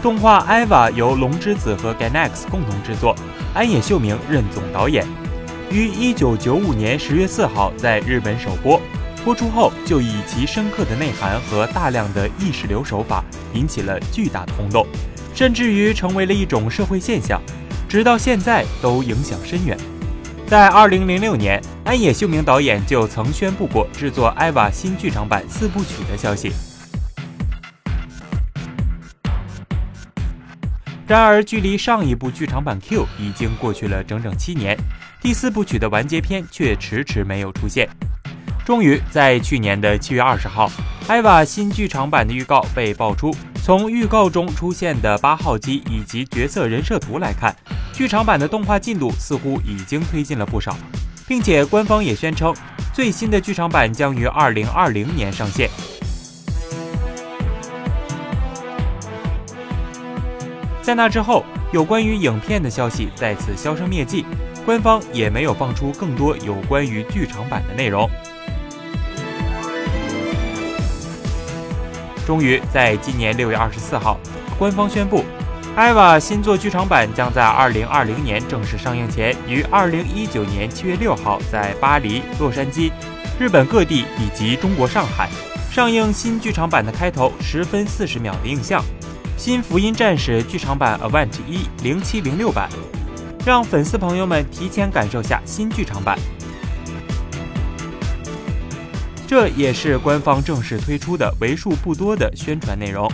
动画《艾娃》由龙之子和 Gainax 共同制作，安野秀明任总导演，于1995年10月4号在日本首播。播出后就以其深刻的内涵和大量的意识流手法引起了巨大的轰动，甚至于成为了一种社会现象，直到现在都影响深远。在2006年，安野秀明导演就曾宣布过制作《艾娃》新剧场版四部曲的消息。然而，距离上一部剧场版 Q 已经过去了整整七年，第四部曲的完结篇却迟迟没有出现。终于在去年的七月二十号，《艾娃》新剧场版的预告被爆出。从预告中出现的八号机以及角色人设图来看，剧场版的动画进度似乎已经推进了不少，并且官方也宣称，最新的剧场版将于二零二零年上线。在那之后，有关于影片的消息再次销声灭迹，官方也没有放出更多有关于剧场版的内容。终于在今年六月二十四号，官方宣布，《艾娃》新作剧场版将在二零二零年正式上映前，于二零一九年七月六号在巴黎、洛杉矶、日本各地以及中国上海上映。新剧场版的开头十分四十秒的映像。新福音战士剧场版 Event 一零七零六版，让粉丝朋友们提前感受下新剧场版。这也是官方正式推出的为数不多的宣传内容。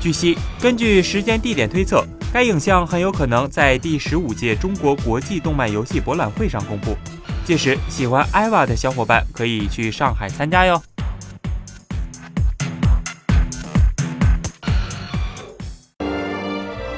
据悉，根据时间地点推测，该影像很有可能在第十五届中国国际动漫游戏博览会上公布，届时喜欢艾娃的小伙伴可以去上海参加哟。